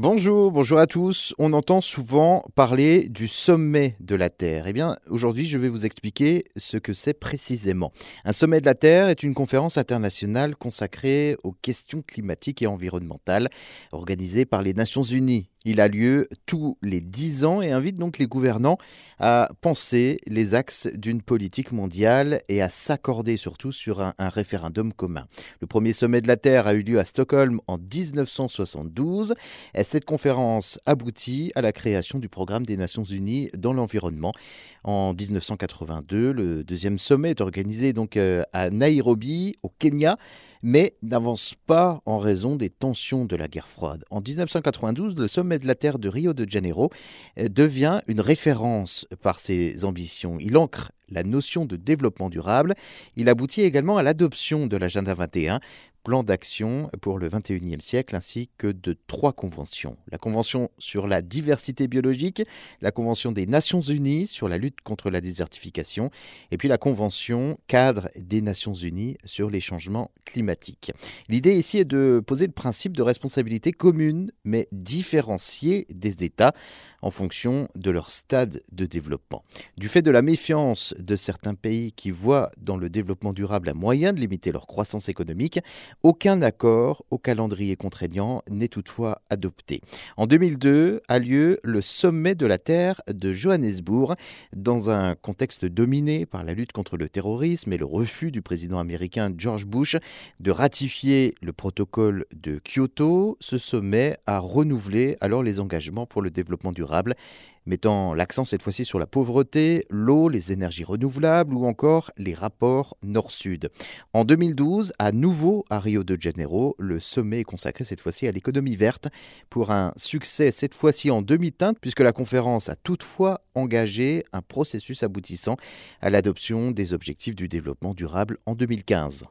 Bonjour, bonjour à tous. On entend souvent parler du sommet de la Terre. Eh bien, aujourd'hui, je vais vous expliquer ce que c'est précisément. Un sommet de la Terre est une conférence internationale consacrée aux questions climatiques et environnementales, organisée par les Nations Unies il a lieu tous les dix ans et invite donc les gouvernants à penser les axes d'une politique mondiale et à s'accorder surtout sur un, référendum commun. Le premier sommet de la Terre a eu lieu à Stockholm en 1972 et cette conférence aboutit à la création du programme des Nations Unies dans l'environnement. En 1982, le deuxième sommet est organisé donc euh, à Nairobi, au Kenya mais n'avance pas en raison des tensions de la guerre froide. En 1992, le sommet de la Terre de Rio de Janeiro euh, devient une référence par ses ambitions. Il ancre la notion de développement durable. Il aboutit également à l'adoption de l'agenda 21 plan d'action pour le 21e siècle ainsi que de trois conventions. La Convention sur la diversité biologique, la Convention des Nations Unies sur la lutte contre la désertification et puis la Convention cadre des Nations Unies sur les changements climatiques. L'idée ici est de poser le principe de responsabilité commune mais différenciée des États en fonction de leur stade de développement. Du fait de la méfiance de certains pays qui voient dans le développement durable un moyen de limiter leur croissance économique, aucun accord au calendrier contraignant n'est toutefois adopté. En 2002 a lieu le sommet de la Terre de Johannesburg dans un contexte dominé par la lutte contre le terrorisme et le refus du président américain George Bush de ratifier le protocole de Kyoto. Ce sommet a renouvelé alors les engagements pour le développement durable mettant l'accent cette fois-ci sur la pauvreté, l'eau, les énergies renouvelables ou encore les rapports nord-sud. En 2012, à nouveau à Rio de Janeiro, le sommet est consacré cette fois-ci à l'économie verte pour un succès cette fois-ci en demi-teinte puisque la conférence a toutefois engagé un processus aboutissant à l'adoption des objectifs du développement durable en 2015.